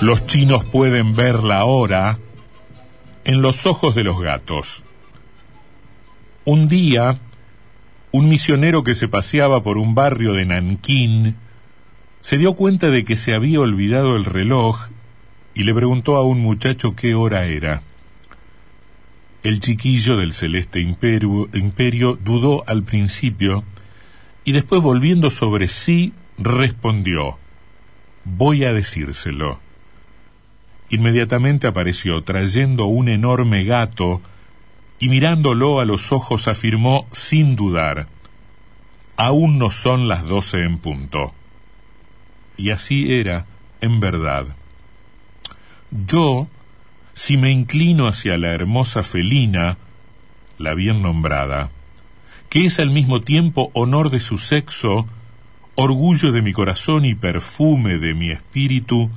Los chinos pueden ver la hora en los ojos de los gatos. Un día, un misionero que se paseaba por un barrio de Nankín se dio cuenta de que se había olvidado el reloj y le preguntó a un muchacho qué hora era. El chiquillo del celeste imperio, imperio dudó al principio y después volviendo sobre sí respondió, voy a decírselo. Inmediatamente apareció trayendo un enorme gato y mirándolo a los ojos afirmó sin dudar, aún no son las doce en punto. Y así era, en verdad. Yo, si me inclino hacia la hermosa felina, la bien nombrada, que es al mismo tiempo honor de su sexo, orgullo de mi corazón y perfume de mi espíritu,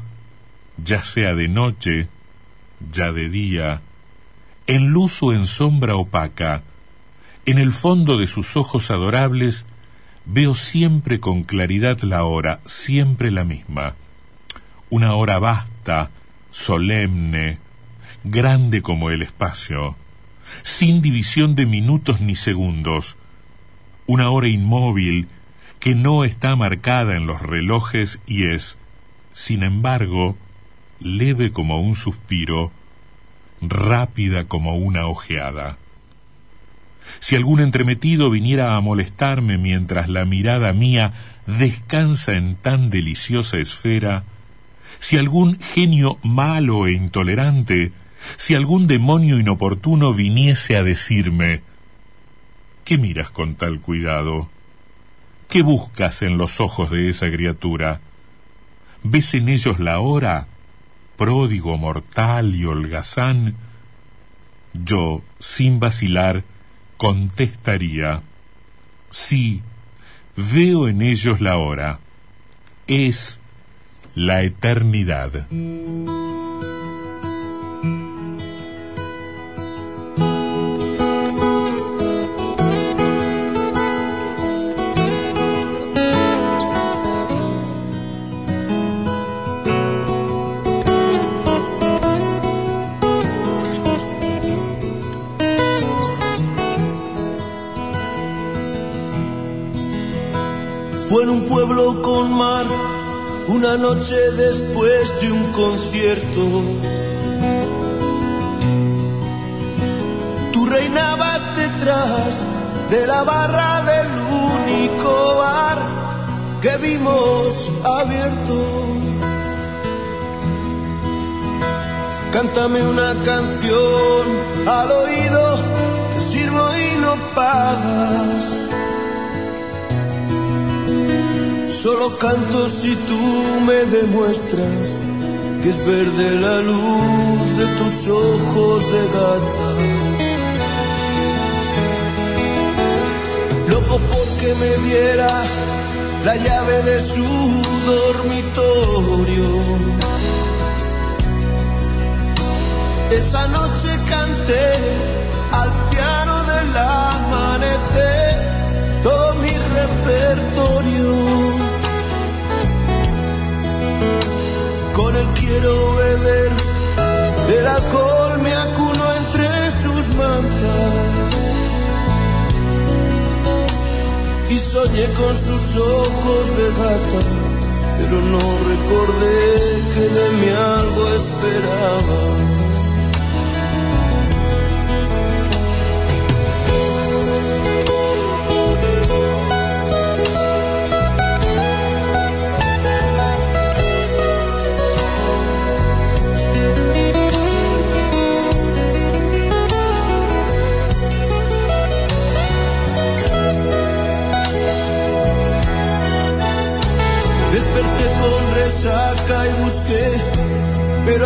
ya sea de noche, ya de día, en luz o en sombra opaca, en el fondo de sus ojos adorables, veo siempre con claridad la hora, siempre la misma. Una hora vasta, solemne, grande como el espacio, sin división de minutos ni segundos. Una hora inmóvil que no está marcada en los relojes y es, sin embargo, leve como un suspiro, rápida como una ojeada. Si algún entremetido viniera a molestarme mientras la mirada mía descansa en tan deliciosa esfera, si algún genio malo e intolerante, si algún demonio inoportuno viniese a decirme, ¿qué miras con tal cuidado? ¿Qué buscas en los ojos de esa criatura? ¿Ves en ellos la hora? Pródigo, mortal y holgazán, yo, sin vacilar, contestaría, sí, veo en ellos la hora, es la eternidad. Fue en un pueblo con mar, una noche después de un concierto. Tú reinabas detrás de la barra del único bar que vimos abierto. Cántame una canción al oído, te sirvo y no pagas. Solo canto si tú me demuestras que es verde la luz de tus ojos de gata. Loco porque me diera la llave de su dormitorio. Esa noche canté quiero beber, el alcohol me acuno entre sus mantas. Y soñé con sus ojos de gata, pero no recordé que de mí algo esperaba.